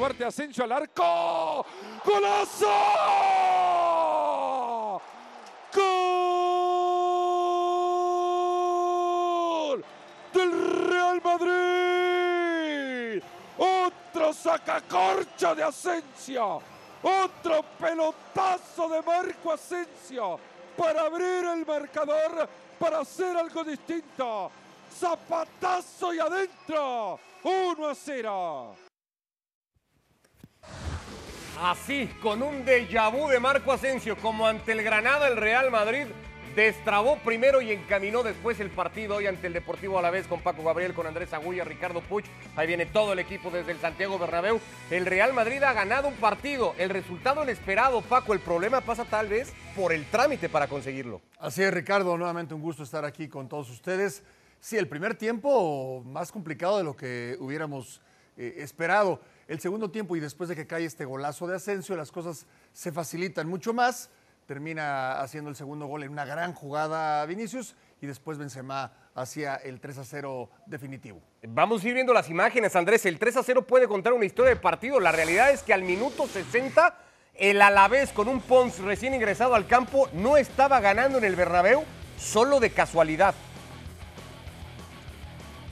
Duarte Asensio al arco. ¡Golazo! ¡Gol! Del Real Madrid. Otro sacacorcho de Asensio. Otro pelotazo de Marco Asensio para abrir el marcador, para hacer algo distinto. Zapatazo y adentro. 1 a 0. Así, con un déjà vu de Marco Asensio, como ante el Granada, el Real Madrid destrabó primero y encaminó después el partido hoy ante el Deportivo Alavés con Paco Gabriel, con Andrés Agulla, Ricardo Puch. Ahí viene todo el equipo desde el Santiago Bernabéu. El Real Madrid ha ganado un partido. El resultado inesperado, Paco. El problema pasa tal vez por el trámite para conseguirlo. Así es, Ricardo. Nuevamente un gusto estar aquí con todos ustedes. Sí, el primer tiempo más complicado de lo que hubiéramos eh, esperado. El segundo tiempo y después de que cae este golazo de Asensio, las cosas se facilitan mucho más. Termina haciendo el segundo gol en una gran jugada Vinicius y después Benzema hacia el 3 a 0 definitivo. Vamos a ir viendo las imágenes, Andrés. El 3 a 0 puede contar una historia de partido. La realidad es que al minuto 60 el Alavés con un Pons recién ingresado al campo no estaba ganando en el Bernabéu solo de casualidad.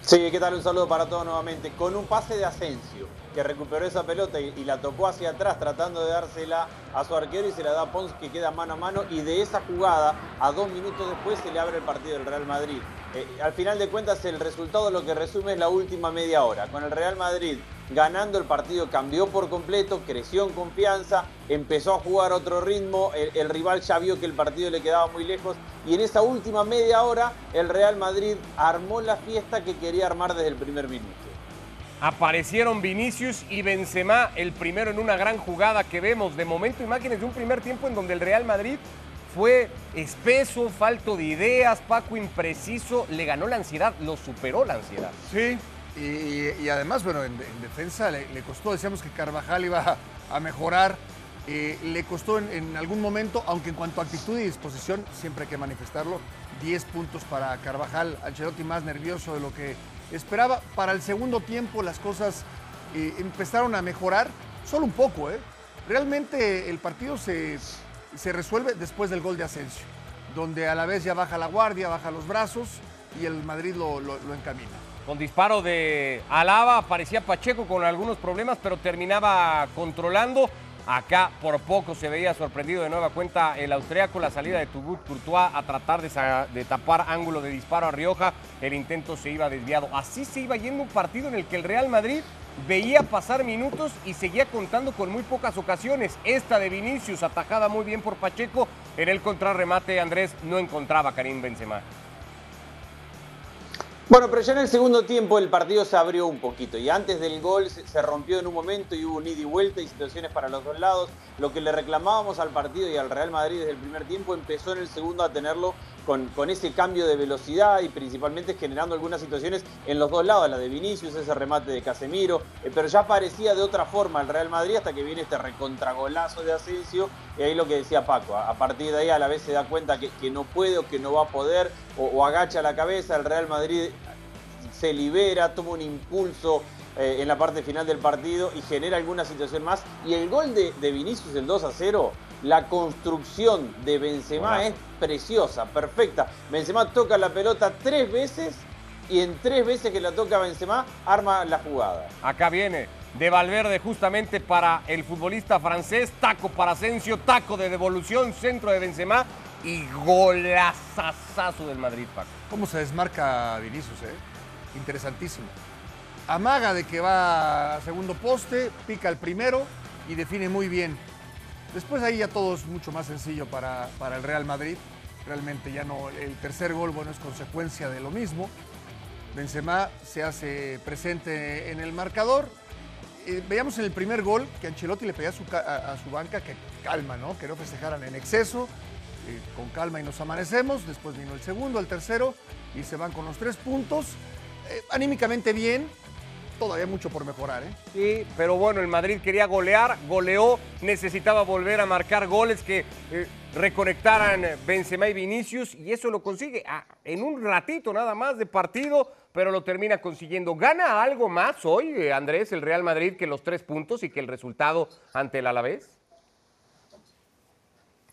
Sí, ¿qué tal? Un saludo para todos nuevamente. Con un pase de Asensio, que recuperó esa pelota y, la tocó hacia atrás tratando de dársela a su arquero y se la da a Pons que queda mano a mano y de esa jugada a dos minutos después se le abre el partido del Real Madrid. Eh, al final de cuentas el resultado lo que resume es la última media hora. Con el Real Madrid ganando el partido cambió por completo, creció en confianza, empezó a jugar otro ritmo, el, rival ya vio que el partido le quedaba muy lejos y en esa última media hora el Real Madrid armó la fiesta que quería armar desde el primer minuto. Aparecieron Vinicius y Benzema, el primero en una gran jugada que vemos. De momento imágenes de un primer tiempo en donde el Real Madrid fue espeso, falto de ideas, Paco impreciso, le ganó la ansiedad, lo superó la ansiedad. Sí, y, además, bueno, en, en defensa le, le, costó, decíamos que Carvajal iba a, a mejorar, eh, le costó en, en, algún momento, aunque en cuanto a actitud y disposición, siempre hay que manifestarlo, 10 puntos para Carvajal, Ancelotti más nervioso de lo que esperaba. Para el segundo tiempo las cosas eh, empezaron a mejorar, solo un poco, ¿eh? Realmente el partido se, se resuelve después del gol de Asensio, donde a la vez ya baja la guardia, baja los brazos y el Madrid lo, lo, lo encamina. Con disparo de Alaba aparecía Pacheco con algunos problemas, pero terminaba controlando. Acá por poco se veía sorprendido de nueva cuenta el austriaco, la salida de Tubut Courtois a tratar de, de, tapar ángulo de disparo a Rioja. El intento se iba desviado. Así se iba yendo un partido en el que el Real Madrid veía pasar minutos y seguía contando con muy pocas ocasiones. Esta de Vinicius, atajada muy bien por Pacheco. En el contrarremate, Andrés no encontraba a Karim Benzema. Bueno, pero ya en el segundo tiempo el partido se abrió un poquito y antes del gol se, rompió en un momento y hubo un ida y vuelta y situaciones para los dos lados. Lo que le reclamábamos al partido y al Real Madrid desde el primer tiempo empezó en el segundo a tenerlo con, ese cambio de velocidad y principalmente generando algunas situaciones en los dos lados, la de Vinicius, ese remate de Casemiro, eh, pero ya parecía de otra forma el Real Madrid hasta que viene este recontragolazo de Asensio y ahí lo que decía Paco, a, partir de ahí a la vez se da cuenta que, no puede o que no va a poder o, o agacha la cabeza, el Real Madrid se libera, toma un impulso eh, en la parte final del partido y genera alguna situación más. Y el gol de, de Vinicius, el 2 a 0, la construcción de Benzema es preciosa, perfecta. Benzema toca la pelota tres veces y en tres veces que la toca Benzema arma la jugada. Acá viene de Valverde justamente para el futbolista francés, taco para Asensio, taco de devolución, centro de Benzema y golazazazo del Madrid, Paco. ¿Cómo se desmarca Vinicius, eh? interesantísimo. Amaga de que va a segundo poste, pica el primero y define muy bien. Después ahí ya todo es mucho más sencillo para, para el Real Madrid. Realmente ya no, el tercer gol, bueno, es consecuencia de lo mismo. Benzema se hace presente en el marcador. Eh, veíamos en el primer gol que Ancelotti le pedía a su, banca que calma, ¿no? Que no festejaran en exceso, eh, con calma y nos amanecemos. Después vino el segundo, el tercero y se van con los tres puntos eh, anímicamente bien. Todavía mucho por mejorar. ¿eh? Sí, pero bueno, el Madrid quería golear, goleó, necesitaba volver a marcar goles que eh, reconectaran Benzema y Vinicius y eso lo consigue ah, en un ratito nada más de partido, pero lo termina consiguiendo. ¿Gana algo más hoy, eh, Andrés, el Real Madrid que los tres puntos y que el resultado ante el Alavés?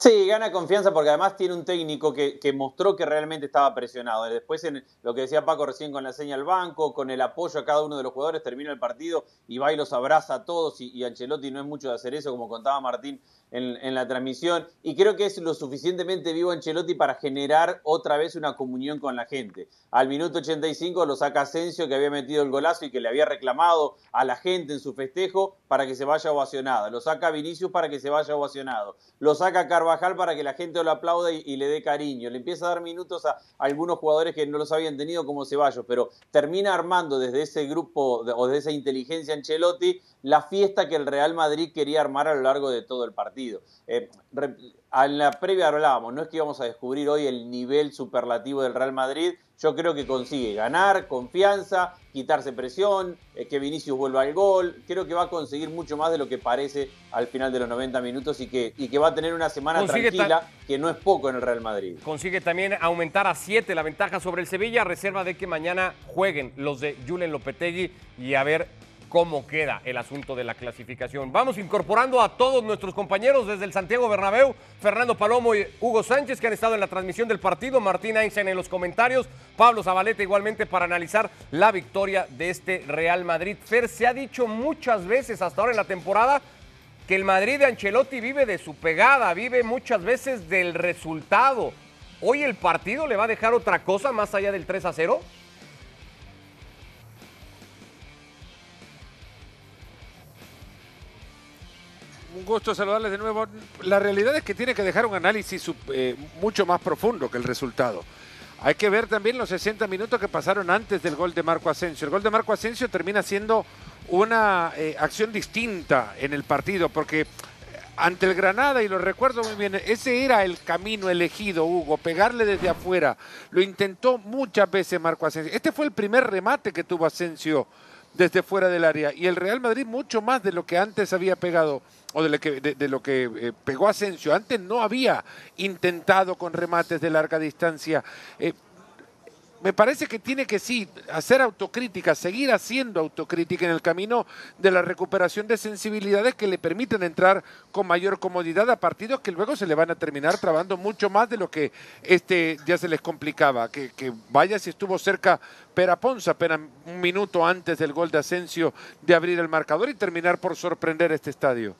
Sí, gana confianza porque además tiene un técnico que, mostró que realmente estaba presionado. Después, en lo que decía Paco recién con la seña al banco, con el apoyo a cada uno de los jugadores, termina el partido y va y los abraza a todos. Y, y Ancelotti no es mucho de hacer eso, como contaba Martín en, la transmisión. Y creo que es lo suficientemente vivo Ancelotti para generar otra vez una comunión con la gente. Al minuto 85 lo saca Asensio, que había metido el golazo y que le había reclamado a la gente en su festejo para que se vaya ovacionada. Lo saca Vinicius para que se vaya ovacionado. Lo saca Carvajal para que la gente lo aplaude y, le dé cariño. Le empieza a dar minutos a, algunos jugadores que no los habían tenido como Ceballos, pero termina armando desde ese grupo o desde esa inteligencia Ancelotti la fiesta que el Real Madrid quería armar a lo largo de todo el partido. Eh, en la previa hablábamos, no es que íbamos a descubrir hoy el nivel superlativo del Real Madrid, yo creo que consigue ganar, confianza, quitarse presión, eh, que Vinicius vuelva al gol, creo que va a conseguir mucho más de lo que parece al final de los 90 minutos y que, y que va a tener una semana tranquila, que no es poco en el Real Madrid. Consigue también aumentar a 7 la ventaja sobre el Sevilla, reserva de que mañana jueguen los de Julen Lopetegui y a ver cómo queda el asunto de la clasificación. Vamos incorporando a todos nuestros compañeros desde el Santiago Bernabéu, Fernando Palomo y Hugo Sánchez, que han estado en la transmisión del partido, Martín Einstein en los comentarios, Pablo Zabaleta igualmente para analizar la victoria de este Real Madrid. Fer, se ha dicho muchas veces hasta ahora en la temporada que el Madrid de Ancelotti vive de su pegada, vive muchas veces del resultado. ¿Hoy el partido le va a dejar otra cosa más allá del 3 a 0? Un gusto saludarles de nuevo. La realidad es que tiene que dejar un análisis eh, mucho más profundo que el resultado. Hay que ver también los 60 minutos que pasaron antes del gol de Marco Asensio. El gol de Marco Asensio termina siendo una eh, acción distinta en el partido, porque eh, ante el Granada, y lo recuerdo muy bien, ese era el camino elegido, Hugo, pegarle desde afuera. Lo intentó muchas veces Marco Asensio. Este fue el primer remate que tuvo Asensio desde fuera del área. Y el Real Madrid mucho más de lo que antes había pegado o de lo que, de, lo que eh, pegó Asensio. Antes no había intentado con remates de larga distancia. Eh, me parece que tiene que sí hacer autocrítica, seguir haciendo autocrítica en el camino de la recuperación de sensibilidades que le permiten entrar con mayor comodidad a partidos que luego se le van a terminar trabando mucho más de lo que este ya se les complicaba. Que, que vaya si estuvo cerca Peraponza apenas un minuto antes del gol de Asensio de abrir el marcador y terminar por sorprender este estadio.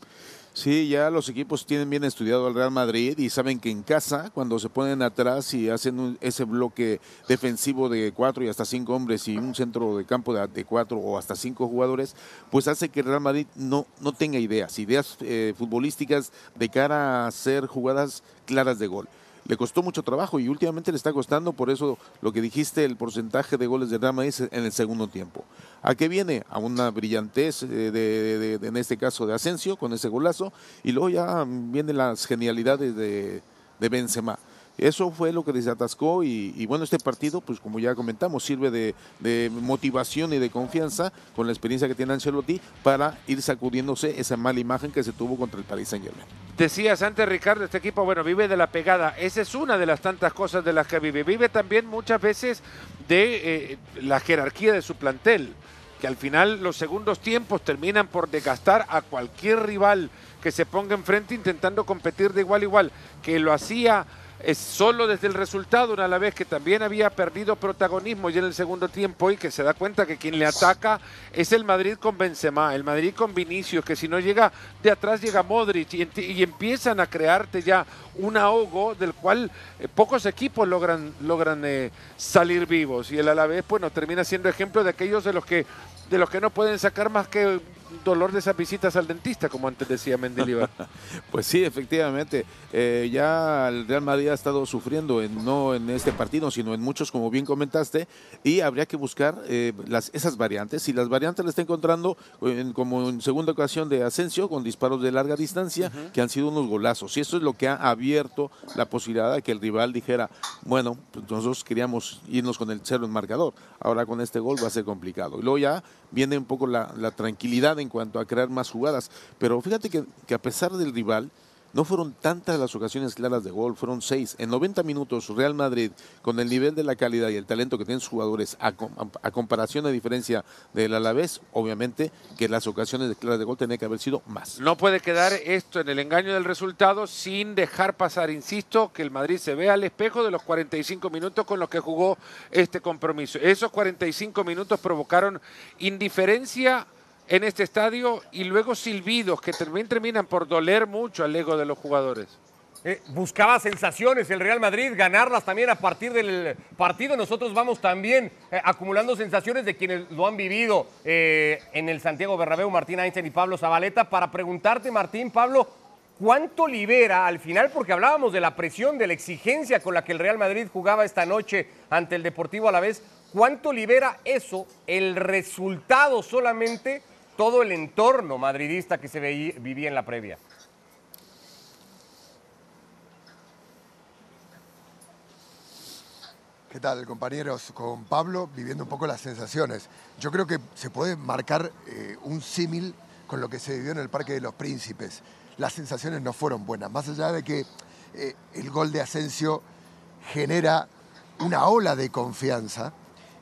Sí, ya los equipos tienen bien estudiado al Real Madrid y saben que en casa, cuando se ponen atrás y hacen ese bloque defensivo de cuatro y hasta cinco hombres y un centro de campo de, cuatro o hasta cinco jugadores, pues hace que el Real Madrid no, no tenga ideas, ideas eh, futbolísticas de cara a hacer jugadas claras de gol le costó mucho trabajo y últimamente le está costando, por eso lo que dijiste, el porcentaje de goles de Real Madrid en el segundo tiempo. ¿A qué viene? A una brillantez, eh, de, en este caso de Asensio, con ese golazo, y luego ya vienen las genialidades de, de Benzema. Eso fue lo que desatascó y, y, bueno, este partido, pues como ya comentamos, sirve de, motivación y de confianza con la experiencia que tiene Ancelotti para ir sacudiéndose esa mala imagen que se tuvo contra el Paris Saint Germain. Decías antes, Ricardo, este equipo, bueno, vive de la pegada. Esa es una de las tantas cosas de las que vive. Vive también muchas veces de eh, la jerarquía de su plantel, que al final los segundos tiempos terminan por desgastar a cualquier rival que se ponga enfrente intentando competir de igual a igual, que lo hacía es solo desde el resultado, una la vez que también había perdido protagonismo ya en el segundo tiempo y que se da cuenta que quien le ataca es el Madrid con Benzema, el Madrid con Vinicius, que si no llega de atrás llega Modric y, empiezan a crearte ya un ahogo del cual eh, pocos equipos logran, logran eh, salir vivos. Y el Alavés bueno termina siendo ejemplo de aquellos de los que de los que no pueden sacar más que dolor de esas visitas al dentista, como antes decía Mendilibar. pues sí, efectivamente. Eh, ya el Real Madrid ha estado sufriendo, en, no en este partido, sino en muchos, como bien comentaste, y habría que buscar eh, las, esas variantes. Si las variantes las está encontrando, como en segunda ocasión de Asensio, con disparos de larga distancia, que han sido unos golazos. Y eso es lo que ha abierto la posibilidad de que el rival dijera, bueno, pues nosotros queríamos irnos con el cero en marcador. Ahora con este gol va a ser complicado. Y luego ya viene un poco la, tranquilidad en cuanto a crear más jugadas. Pero fíjate que, a pesar del rival, no fueron tantas las ocasiones claras de gol, fueron seis. En 90 minutos, Real Madrid, con el nivel de la calidad y el talento que tienen sus jugadores, a, comparación, a diferencia del Alavés, obviamente que las ocasiones de claras de gol tenían que haber sido más. No puede quedar esto en el engaño del resultado sin dejar pasar, insisto, que el Madrid se vea al espejo de los 45 minutos con los que jugó este compromiso. Esos 45 minutos provocaron indiferencia en este estadio y luego silbidos que también terminan por doler mucho al ego de los jugadores. Eh, buscaba sensaciones el Real Madrid, ganarlas también a partir del partido. Nosotros vamos también eh, acumulando sensaciones de quienes lo han vivido eh, en el Santiago Bernabéu, Martín Einstein y Pablo Zabaleta. Para preguntarte, Martín, Pablo, ¿cuánto libera al final? Porque hablábamos de la presión, de la exigencia con la que el Real Madrid jugaba esta noche ante el Deportivo a la vez. ¿Cuánto libera eso, el resultado solamente? Todo el entorno madridista que se veía, vivía en la previa. ¿Qué tal, compañeros? Con Pablo, viviendo un poco las sensaciones. Yo creo que se puede marcar eh, un símil con lo que se vivió en el Parque de los Príncipes. Las sensaciones no fueron buenas, más allá de que eh, el gol de Asensio genera una ola de confianza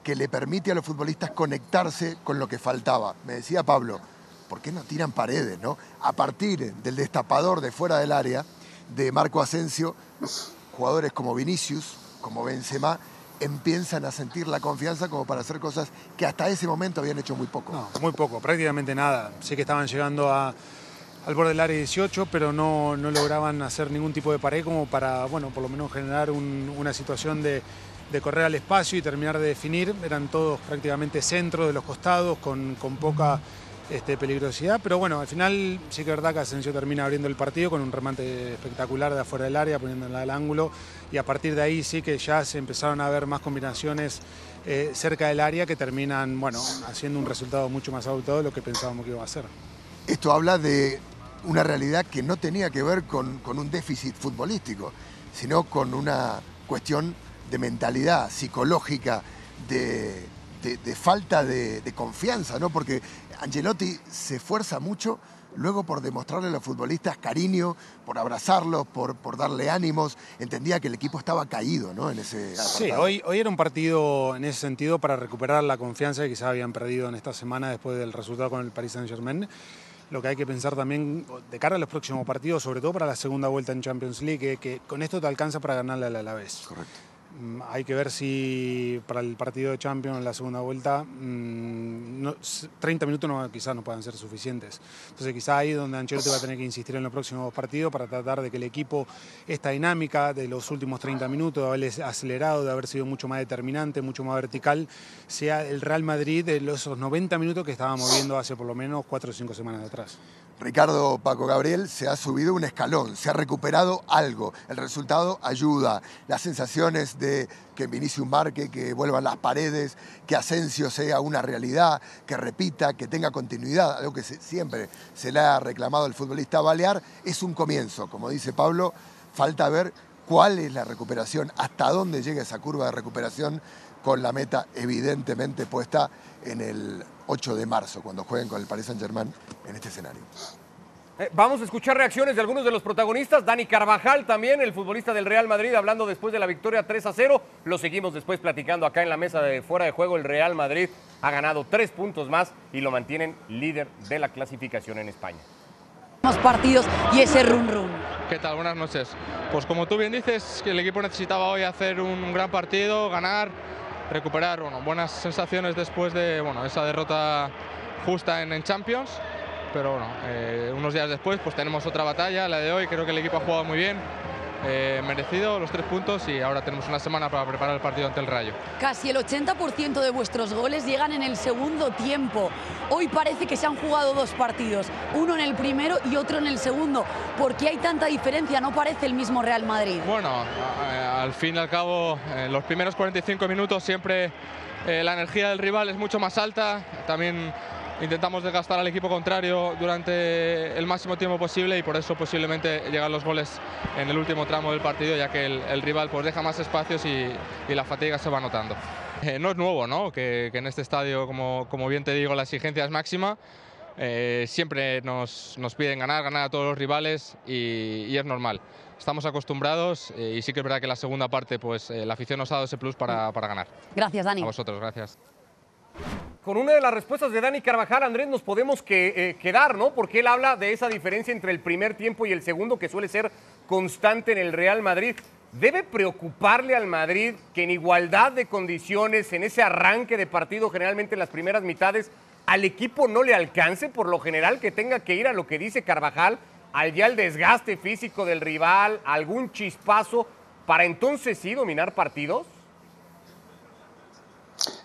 que le permite a los futbolistas conectarse con lo que faltaba. Me decía Pablo, ¿por qué no tiran paredes? No? A partir del destapador de fuera del área de Marco Asensio, jugadores como Vinicius, como Benzema, empiezan a sentir la confianza como para hacer cosas que hasta ese momento habían hecho muy poco. Muy poco, prácticamente nada. Sí que estaban llegando al borde del área 18, pero no, no, lograban hacer ningún tipo de pared como para, bueno, por lo menos generar una situación de, de correr al espacio y terminar de definir. Eran todos prácticamente centros de los costados, con, poca este, peligrosidad. Pero bueno, al final sí que es verdad que Asensio termina abriendo el partido con un remate espectacular de afuera del área, poniéndola al ángulo. Y a partir de ahí sí que ya se empezaron a ver más combinaciones eh, cerca del área que terminan, bueno, haciendo un resultado mucho más abultado de lo que pensábamos que iba a ser. Esto habla de una realidad que no tenía que ver con, con un déficit futbolístico, sino con una cuestión de mentalidad psicológica, de, falta de, confianza, ¿no? Porque Angelotti se esfuerza mucho luego por demostrarle a los futbolistas cariño, por abrazarlos, por, por darle ánimos. Entendía que el equipo estaba caído ¿no? en ese Sí, hoy, hoy era un partido en ese sentido para recuperar la confianza que quizás habían perdido en esta semana después del resultado con el Paris Saint-Germain. Lo que hay que pensar también de cara a los próximos partidos, sobre todo para la segunda vuelta en Champions League, que, que con esto te alcanza para ganarle a la vez. Correcto. Mm, hay que ver si para el partido de Champions en la segunda vuelta 30 mm, minutos no, quizás no puedan ser suficientes. Entonces quizás ahí donde Ancelotti va a tener que insistir en los próximos partidos para tratar de que el equipo, esta dinámica de los últimos 30 minutos, de haber acelerado, de haber sido mucho más determinante, mucho más vertical, sea el Real Madrid de esos 90 minutos que estábamos viendo hace por lo menos 4 o 5 semanas atrás. Ricardo Paco Gabriel se ha subido un escalón, se ha recuperado algo. El resultado ayuda. Las sensaciones de que Vinicius marque, que vuelvan las paredes, que Asensio sea una realidad, que repita, que tenga continuidad, algo que siempre se le ha reclamado al futbolista Balear, es un comienzo. Como dice Pablo, falta ver cuál es la recuperación, hasta dónde llega esa curva de recuperación con la meta evidentemente puesta en el 8 de marzo, cuando jueguen con el Paris Saint-Germain en este escenario. Eh, vamos a escuchar reacciones de algunos de los protagonistas. Dani Carvajal también, el futbolista del Real Madrid, hablando después de la victoria 3 a 0. Lo seguimos después platicando acá en la mesa de fuera de juego. El Real Madrid ha ganado tres puntos más y lo mantienen líder de la clasificación en España. Partidos y ese run run. ¿Qué tal? Buenas noches. Pues como tú bien dices, que el equipo necesitaba hoy hacer un gran partido, ganar, recuperar buenas sensaciones después de esa derrota justa en, en Champions. Pero bueno, eh, unos días después pues tenemos otra batalla, la de hoy, creo que el equipo ha jugado muy bien. Eh, merecido los tres puntos y ahora tenemos una semana para preparar el partido ante el Rayo. Casi el 80% de vuestros goles llegan en el segundo tiempo. Hoy parece que se han jugado dos partidos, uno en el primero y otro en el segundo. ¿Por qué hay tanta diferencia? No parece el mismo Real Madrid. Bueno, al fin y al cabo, en los primeros 45 minutos siempre eh, la energía del rival es mucho más alta. También intentamos desgastar al equipo contrario durante el máximo tiempo posible y por eso posiblemente llegan los goles en el último tramo del partido, ya que el, rival pues deja más espacios y, la fatiga se va notando. Eh, no es nuevo, ¿no? Que, en este estadio, como, como, bien te digo, la exigencia es máxima. Eh, siempre nos, nos, piden ganar, ganar a todos los rivales y, es normal. Estamos acostumbrados eh, y sí que es verdad que la segunda parte, pues la afición nos ha dado ese plus para, para ganar. Gracias, Dani. A vosotros, gracias con una de las respuestas de Dani Carvajal, Andrés, nos podemos eh, quedar, ¿no? Porque él habla de esa diferencia entre el primer tiempo y el segundo que suele ser constante en el Real Madrid. ¿Debe preocuparle al Madrid que en igualdad de condiciones, en ese arranque de partido, generalmente en las primeras mitades, al equipo no le alcance por lo general que tenga que ir a lo que dice Carvajal, al ya el desgaste físico del rival, algún chispazo, para entonces sí dominar partidos?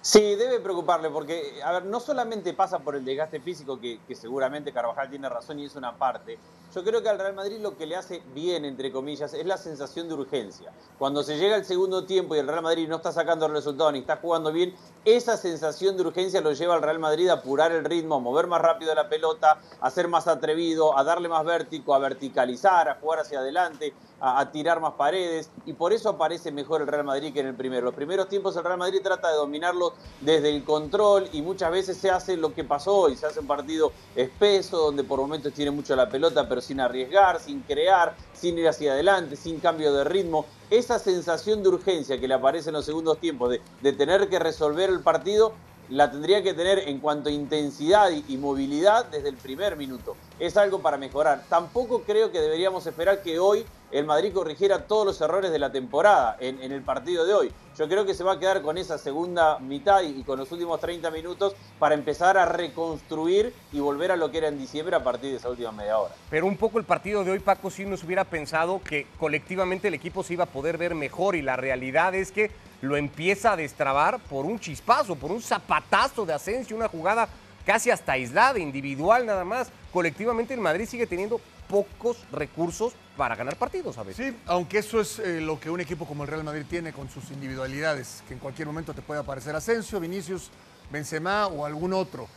Sí, debe preocuparle porque, a ver, no solamente pasa por el desgaste físico, que, seguramente Carvajal tiene razón y es una parte. Yo creo que al Real Madrid lo que le hace bien, entre comillas, es la sensación de urgencia. Cuando se llega al segundo tiempo y el Real Madrid no está sacando el resultado ni está jugando bien, esa sensación de urgencia lo lleva al Real Madrid a apurar el ritmo, a mover más rápido la pelota, a ser más atrevido, a darle más vértigo, a verticalizar, a jugar hacia adelante, a, tirar más paredes y por eso aparece mejor el Real Madrid que en el primero. Los primeros tiempos el Real Madrid trata de dominarlo desde el control y muchas veces se hace lo que pasó hoy, se hace un partido espeso donde por momentos tiene mucho la pelota pero sin arriesgar, sin crear, sin ir hacia adelante, sin cambio de ritmo. Esa sensación de urgencia que le aparece en los segundos tiempos de, tener que resolver el partido la tendría que tener en cuanto a intensidad y, movilidad desde el primer minuto. Es algo para mejorar. Tampoco creo que deberíamos esperar que hoy el Madrid corrigiera todos los errores de la temporada en, el partido de hoy. Yo creo que se va a quedar con esa segunda mitad y, con los últimos 30 minutos para empezar a reconstruir y volver a lo que era en diciembre a partir de esa última media hora. Pero un poco el partido de hoy, Paco, si nos hubiera pensado que colectivamente el equipo se iba a poder ver mejor y la realidad es que lo empieza a destrabar por un chispazo, por un zapatazo de Asensio, una jugada casi hasta aislada, individual nada más. Colectivamente el Madrid sigue teniendo pocos recursos para ganar partidos a veces. Sí, aunque eso es eh, lo que un equipo como el Real Madrid tiene con sus individualidades, que en cualquier momento te puede aparecer Asensio, Vinicius, Benzema o algún otro.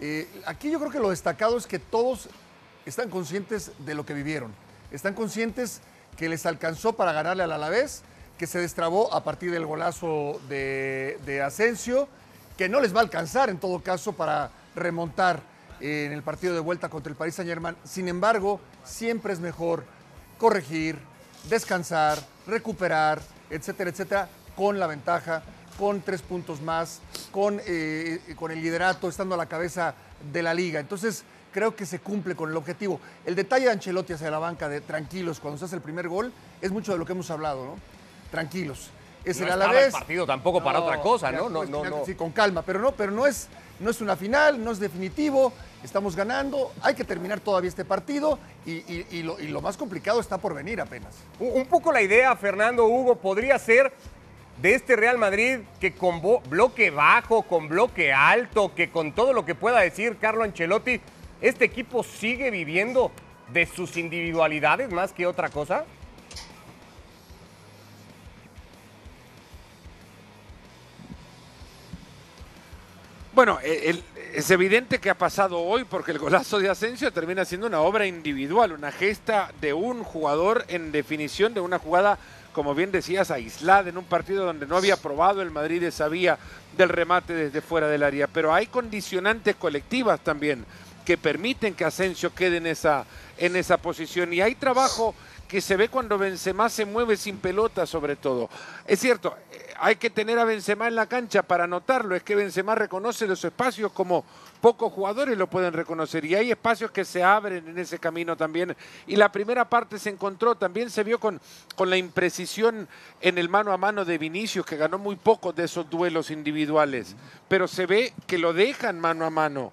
Eh, aquí yo creo que lo destacado es que todos están conscientes de lo que vivieron, están conscientes que les alcanzó para ganarle al Alavés que se destrabó a partir del golazo de, Asensio, que no les va a alcanzar en todo caso para remontar en el partido de vuelta contra el Paris Saint Germain. Sin embargo, siempre es mejor corregir, descansar, recuperar, etcétera, etcétera, con la ventaja, con tres puntos más, con, eh, con el liderato, estando a la cabeza de la liga. Entonces, creo que se cumple con el objetivo. El detalle de Ancelotti hacia la banca de tranquilos cuando se hace el primer gol es mucho de lo que hemos hablado, ¿no? tranquilos. Es el Alavés. el partido tampoco para otra cosa, ¿no? No, no, no. Sí, con calma, pero no, pero no es, no es una final, no es definitivo. Estamos ganando, hay que terminar todavía este partido y, lo, más complicado está por venir apenas. Un, poco la idea, Fernando Hugo, podría ser de este Real Madrid que con bloque bajo, con bloque alto, que con todo lo que pueda decir Carlo Ancelotti, este equipo sigue viviendo de sus individualidades más que otra cosa. Bueno, e, es evidente que ha pasado hoy porque el golazo de Asensio termina siendo una obra individual, una gesta de un jugador en definición de una jugada, como bien decías, aislada en un partido donde no había probado el Madrid esa vía del remate desde fuera del área. Pero hay condicionantes colectivas también que permiten que Asensio quede en esa, en esa posición y hay trabajo que se ve cuando Benzema se mueve sin pelota sobre todo. Es cierto, hay que tener a Benzema en la cancha para notarlo, es que Benzema reconoce los espacios como pocos jugadores lo pueden reconocer. Y hay espacios que se abren en ese camino también. Y la primera parte se encontró, también se vio con, con la imprecisión en el mano a mano de Vinicius que ganó muy pocos de esos duelos individuales, pero se ve que lo dejan mano a mano.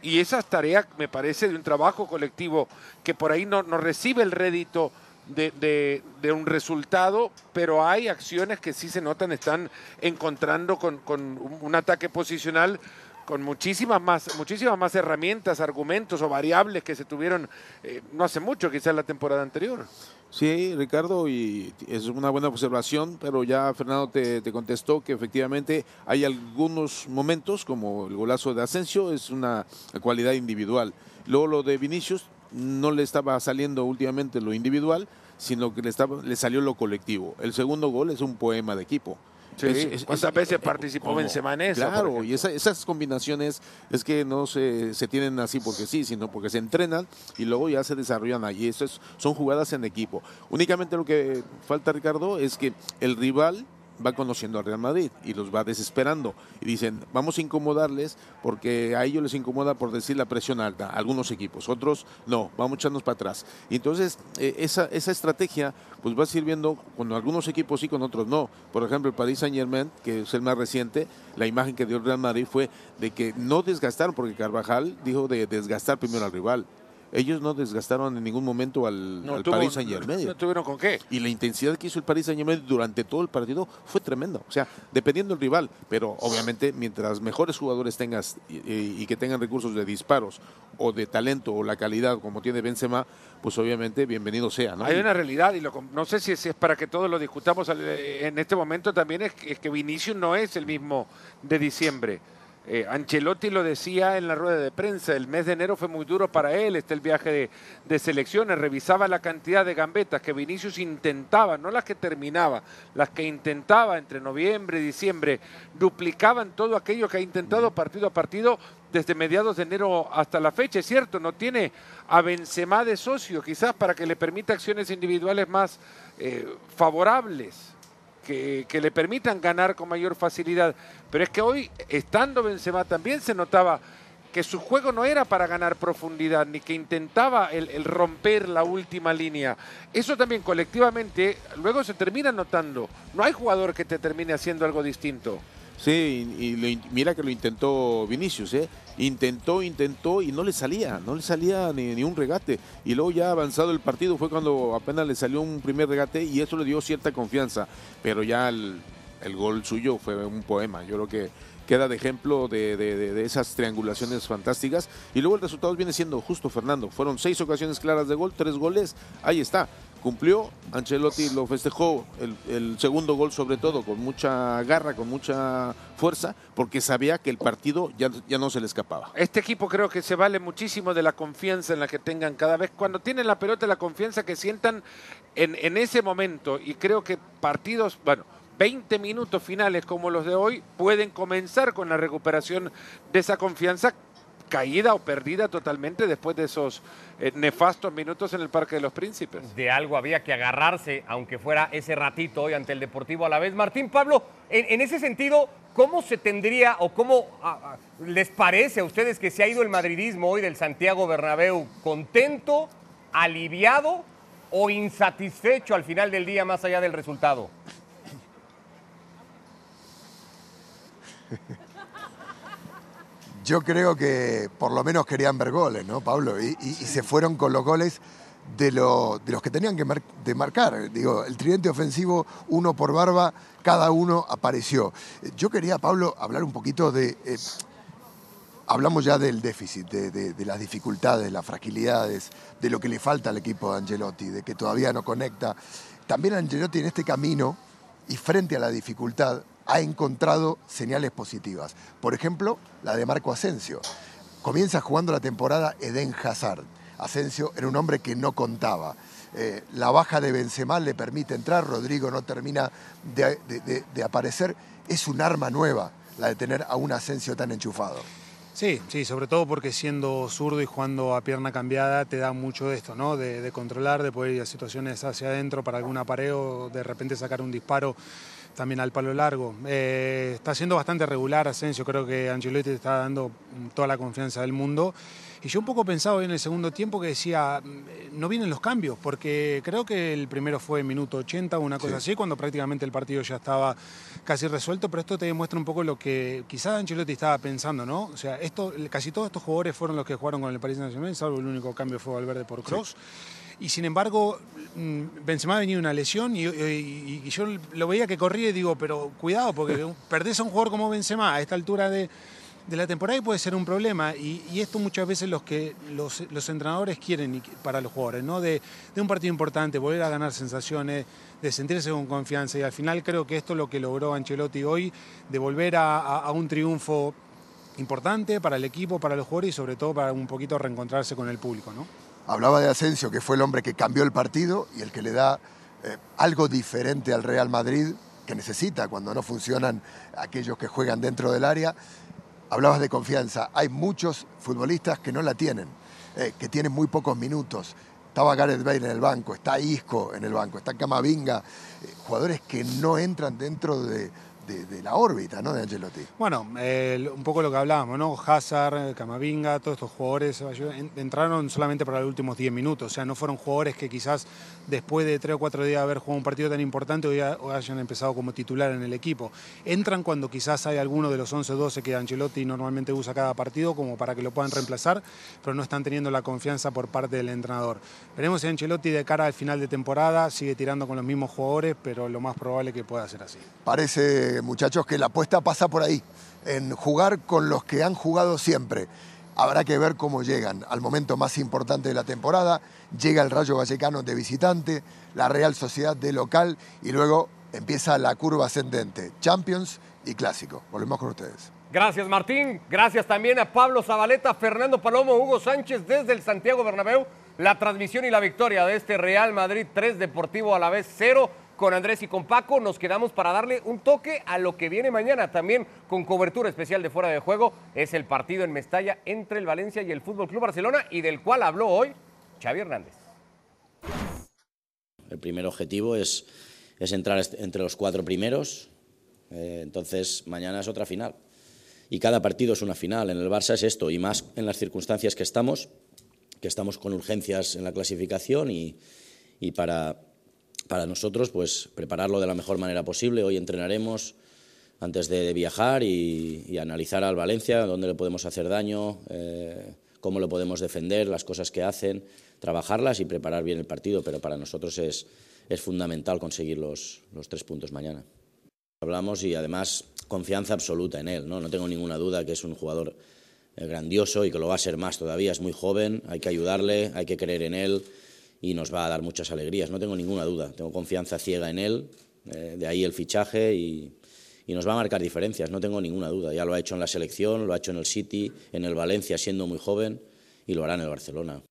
Y esa tarea me parece de un trabajo colectivo que por ahí no, no recibe el rédito de, de- un resultado, pero hay acciones que sí se notan, están encontrando con, con un, un ataque posicional con muchísimas más, muchísimas más herramientas, argumentos o variables que se tuvieron eh, no hace mucho, quizás la temporada anterior. Sí, Ricardo, y es una buena observación, pero ya Fernando te, te contestó que efectivamente hay algunos momentos, como el golazo de Asensio, es una cualidad individual. Luego lo de Vinicius no le estaba saliendo últimamente lo individual, sino que le, estaba, le salió lo colectivo. El segundo gol es un poema de equipo. Sí, ¿cuántas veces participó ¿cómo? Benzema en eso, Claro, y esa- esas combinaciones es que no se, se tienen así porque sí, sino porque se entrenan y luego ya se desarrollan allí. Eso es- son jugadas en equipo. Únicamente lo que falta, Ricardo, es que el rival va conociendo al Real Madrid y los va desesperando y dicen vamos a incomodarles porque a ellos les incomoda por decir la presión alta, algunos equipos, otros no, vamos a echarnos para atrás. Y entonces eh, esa, esa estrategia pues va sirviendo con algunos equipos sí, con otros no. Por ejemplo, el Paris Saint Germain, que es el más reciente, la imagen que dio el Real Madrid fue de que no desgastaron, porque Carvajal dijo de desgastar primero al rival. Ellos no desgastaron en ningún momento al, No al tuvo- Paris Saint Germain. no tuvieron con qué. Y la intensidad que hizo el Paris Saint Germain durante todo el partido fue tremenda. O sea, dependiendo del rival, pero obviamente mientras mejores jugadores tengas y, y- que tengan recursos de disparos o de talento o la calidad como tiene Benzema, pues obviamente bienvenido sea. ¿no? Hay una realidad, y lo no sé si es, si es para que todos lo discutamos eh, en este momento también, es que, es que Vinicius no es el mismo de diciembre. Eh, Ancelotti lo decía en la rueda de prensa, el mes de enero fue muy duro para él, está el viaje de, selecciones, revisaba la cantidad de gambetas que Vinicius intentaba, no las que terminaba, las que intentaba entre noviembre y diciembre, duplicaban todo aquello que ha intentado partido a partido desde mediados de enero hasta la fecha, es cierto, no tiene a Benzema de socio, quizás para que le permita acciones individuales más eh, favorables que, le permitan ganar con mayor facilidad. Pero es que hoy, estando Benzema, también se notaba que su juego no era para ganar profundidad, ni que intentaba el romper la última línea. Eso también colectivamente luego se termina notando. No hay jugador que te termine haciendo algo distinto. Sí, y, mira que lo intentó Vinicius, ¿eh? Intentó, intentó y no le salía, no le salía ni, ni un regate. Y luego ya avanzado el partido fue cuando apenas le salió un primer regate y eso le dio cierta confianza. Pero ya el, el gol suyo fue un poema. Yo creo que queda de ejemplo de- de- de esas triangulaciones fantásticas. Y luego el resultado viene siendo justo, Fernando. Fueron seis ocasiones claras de gol, tres goles. Ahí está. Cumplió, Ancelotti lo festejó, el, el segundo gol sobre todo, con mucha garra, con mucha fuerza, porque sabía que el partido ya, ya no se le escapaba. Este equipo creo que se vale muchísimo de la confianza en la que tengan cada vez. Cuando tienen la pelota, la confianza que sientan en, en ese momento. Y creo que partidos, bueno, 20 minutos finales como los de hoy pueden comenzar con la recuperación de esa confianza caída o perdida totalmente después de esos eh, nefastos minutos en el Parque de los Príncipes. De algo había que agarrarse, aunque fuera ese ratito hoy ante el Deportivo a la vez. Martín Pablo, en, en ese sentido, ¿cómo se tendría o cómo les parece a ustedes que se ha ido el madridismo hoy del Santiago Bernabéu? ¿Contento, aliviado o insatisfecho al final del día más allá del resultado? Yo creo que por lo menos querían ver goles, ¿no, Pablo? Y, y- y se fueron con los goles de, lo- de los que tenían que mar- de marcar. Digo, el tridente ofensivo, uno por barba, cada uno apareció. Yo quería, Pablo, hablar un poquito de... eh, hablamos ya del déficit, de, de- de las dificultades, las fragilidades, de lo que le falta al equipo de Angelotti, de que todavía no conecta. También Angelotti en este camino y frente a la dificultad ha encontrado señales positivas. Por ejemplo, la de Marco Asensio. Comienza jugando la temporada Eden Hazard. Asensio era un hombre que no contaba. Eh, la baja de Benzema le permite entrar, Rodrigo no termina de, aparecer. Es un arma nueva la de tener a un Asensio tan enchufado. Sí, sí, sobre todo porque siendo zurdo y jugando a pierna cambiada te da mucho de esto, ¿no? De, de controlar, de poder ir a situaciones hacia adentro para algún apareo, de repente sacar un disparo también al palo largo. Eh, está siendo bastante regular Asensio, creo que Ancelotti está dando toda la confianza del mundo. Y yo un poco pensaba hoy en el segundo tiempo que decía, mm, no vienen los cambios, porque creo que el primero fue en minuto 80 o una cosa así, cuando prácticamente el partido ya estaba casi resuelto, pero esto te demuestra un poco lo que quizás Ancelotti estaba pensando, ¿no? O sea, esto, casi todos estos jugadores fueron los que jugaron con el Paris Saint-Germain, salvo el único cambio fue Valverde por Cross. y sin embargo mm, Benzema venía una lesión y, y- y yo lo veía que corría y digo, pero cuidado, porque perdés a un jugador como Benzema a esta altura de, de la temporada y puede ser un problema. Y, esto muchas veces los que los, entrenadores quieren para los jugadores, ¿no? De, un partido importante, volver a ganar sensaciones, de sentirse con confianza. Y al final creo que esto es lo que logró Ancelotti hoy, de volver a un triunfo importante para el equipo, para los jugadores y sobre todo para un poquito reencontrarse con el público, ¿no? Hablaba de Asensio, que fue el hombre que cambió el partido y el que le da eh, algo diferente al Real Madrid, que necesita cuando no funcionan aquellos que juegan dentro del área. Hablabas de confianza. Hay muchos futbolistas que no la tienen, eh, que tienen muy pocos minutos. Estaba Gareth Bale en el banco, está Isco en el banco, está Camavinga, eh, jugadores que no entran dentro de, la órbita ¿no? de Ancelotti. Bueno, eh, un poco lo que hablábamos, ¿no? Hazard, Camavinga, todos estos jugadores en- entraron solamente para los últimos 10 minutos. O sea, no fueron jugadores que quizás después de 3 o 4 días de haber jugado un partido tan importante hoy, ha- hoy hayan empezado como titular en el equipo. Entran cuando quizás hay alguno de los 11 o 12 que Ancelotti normalmente usa cada partido como para que lo puedan reemplazar, pero no están teniendo la confianza por parte del entrenador. Veremos si Ancelotti de cara al final de temporada sigue tirando con los mismos jugadores, pero lo más probable que pueda ser así. Parece, muchachos, que la apuesta pasa por ahí, en jugar con los que han jugado siempre. Habrá que ver cómo llegan al momento más importante de la temporada. Llega el Rayo Vallecano de visitante, la Real Sociedad de local y luego empieza la curva ascendente, Champions y Clásico. Volvemos con ustedes. Gracias Martín, gracias también a Pablo Zabaleta, Fernando Palomo, Hugo Sánchez desde el Santiago Bernabéu. La transmisión y la victoria de este Real Madrid 3 Deportivo a la vez 0 con Andrés y con Paco. Nos quedamos para darle un toque a lo que viene mañana también con cobertura especial de fuera de juego. Es el partido en Mestalla entre el Valencia y el Fútbol Club Barcelona y del cual habló hoy Xavi Hernández. El primer objetivo es, entrar entre los cuatro primeros. Eh, entonces, mañana es otra final. Y cada partido es una final. En el Barça es esto, y más en las circunstancias que estamos, que estamos con urgencias en la clasificación y para, para nosotros, pues prepararlo de la mejor manera posible. Hoy entrenaremos antes de, viajar y, y analizar al Valencia dónde le podemos hacer daño, eh, cómo lo podemos defender, las cosas que hacen, trabajarlas y preparar bien el partido. Pero para nosotros es, es fundamental conseguir los, los tres puntos mañana. Hablamos y además confianza absoluta en él. No, no tengo ninguna duda que es un jugador eh, grandioso y que lo va a ser más todavía. Es muy joven, hay que ayudarle, hay que creer en él y nos va a dar muchas alegrías. No tengo ninguna duda. Tengo confianza ciega en él, eh, de ahí el fichaje y, y nos va a marcar diferencias. No tengo ninguna duda. Ya lo ha hecho en la selección, lo ha hecho en el City, en el Valencia siendo muy joven y lo hará en el Barcelona.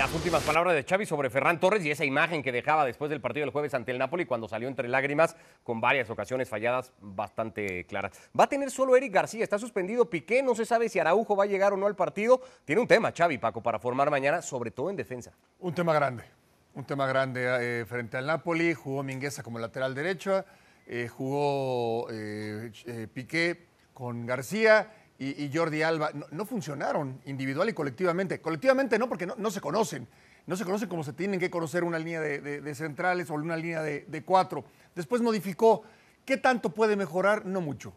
Las últimas palabras de Xavi sobre Ferran Torres y esa imagen que dejaba después del partido del jueves ante el Napoli cuando salió entre lágrimas con varias ocasiones falladas bastante claras. Va a tener solo Eric García, está suspendido Piqué, no se sabe si Araujo va a llegar o no al partido. Tiene un tema Xavi, Paco, para formar mañana, sobre todo en defensa. Un tema grande, un tema grande eh, frente al Napoli. Jugó Mingueza como lateral derecho, eh, jugó eh, Piqué con García y, Jordi Alba. No, funcionaron individual y colectivamente. Colectivamente no, porque no, se conocen. No se conocen como se tienen que conocer una línea de, centrales o una línea de, cuatro. Después modificó. ¿Qué tanto puede mejorar? No mucho.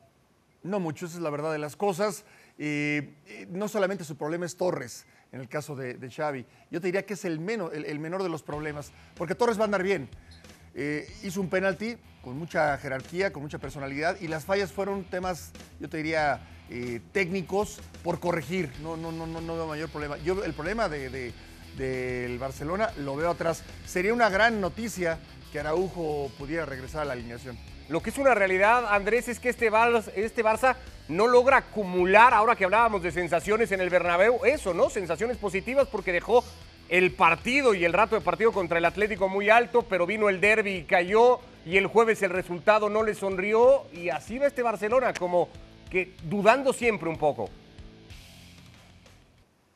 No mucho, esa es la verdad de las cosas. Eh, eh, no solamente su problema es Torres, en el caso de, Xavi. Yo te diría que es el, menor, el, el menor de los problemas, porque Torres va a andar bien. Eh, hizo un penalti con mucha jerarquía, con mucha personalidad, y las fallas fueron temas, yo te diría, eh, técnicos por corregir. No, no, no, no, veo mayor problema. Yo el problema de, de- del Barcelona lo veo atrás. Sería una gran noticia que Araujo pudiera regresar a la alineación. Lo que es una realidad, Andrés, es que este Barça, este Barça no logra acumular, ahora que hablábamos de sensaciones en el Bernabéu, eso, ¿no? Sensaciones positivas porque dejó el partido y el rato de partido contra el Atlético muy alto, pero vino el derby y cayó, y el jueves el resultado no le sonrió, y así va este Barcelona, como que dudando siempre un poco.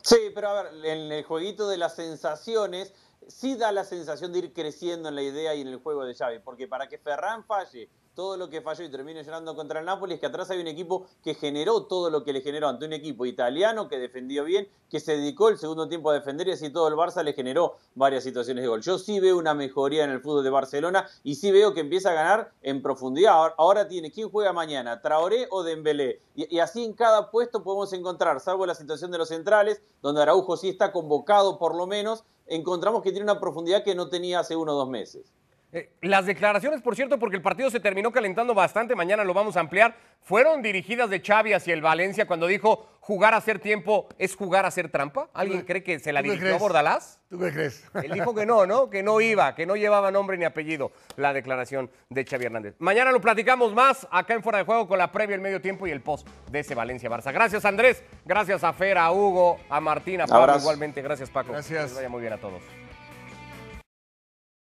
Sí, pero a ver, en el jueguito de las sensaciones, sí da la sensación de ir creciendo en la idea y en el juego de Xavi, porque para que Ferran falle todo lo que falló y termine llorando contra el Napoli es que atrás hay un equipo que generó todo lo que le generó ante un equipo italiano que defendió bien, que se dedicó el segundo tiempo a defender y así todo el Barça le generó varias situaciones de gol. Yo sí veo una mejoría en el fútbol de Barcelona y sí veo que empieza a ganar en profundidad. Ahora, tiene quién juega mañana, Traoré o Dembélé. Y, y así en cada puesto podemos encontrar, salvo la situación de los centrales, donde Araujo sí está convocado por lo menos, encontramos que tiene una profundidad que no tenía hace uno o dos meses. Eh, las declaraciones, por cierto, porque el partido se terminó calentando bastante, mañana lo vamos a ampliar, fueron dirigidas de Xavi hacia el Valencia cuando dijo jugar a hacer tiempo es jugar a hacer trampa. ¿Alguien cree que se la ¿Tú qué dirigió a crees? Bordalás? ¿Tú qué crees? Él dijo que no, ¿no? Que no iba, que no llevaba nombre ni apellido la declaración de Xavi Hernández. Mañana lo platicamos más acá en Fuera de Juego con la previa, el medio tiempo y el post de ese Valencia-Barça. Gracias Andrés, gracias a Fer, a Hugo, a Martín, a Pablo igualmente. Gracias Paco. Gracias. Que les vaya muy bien a todos.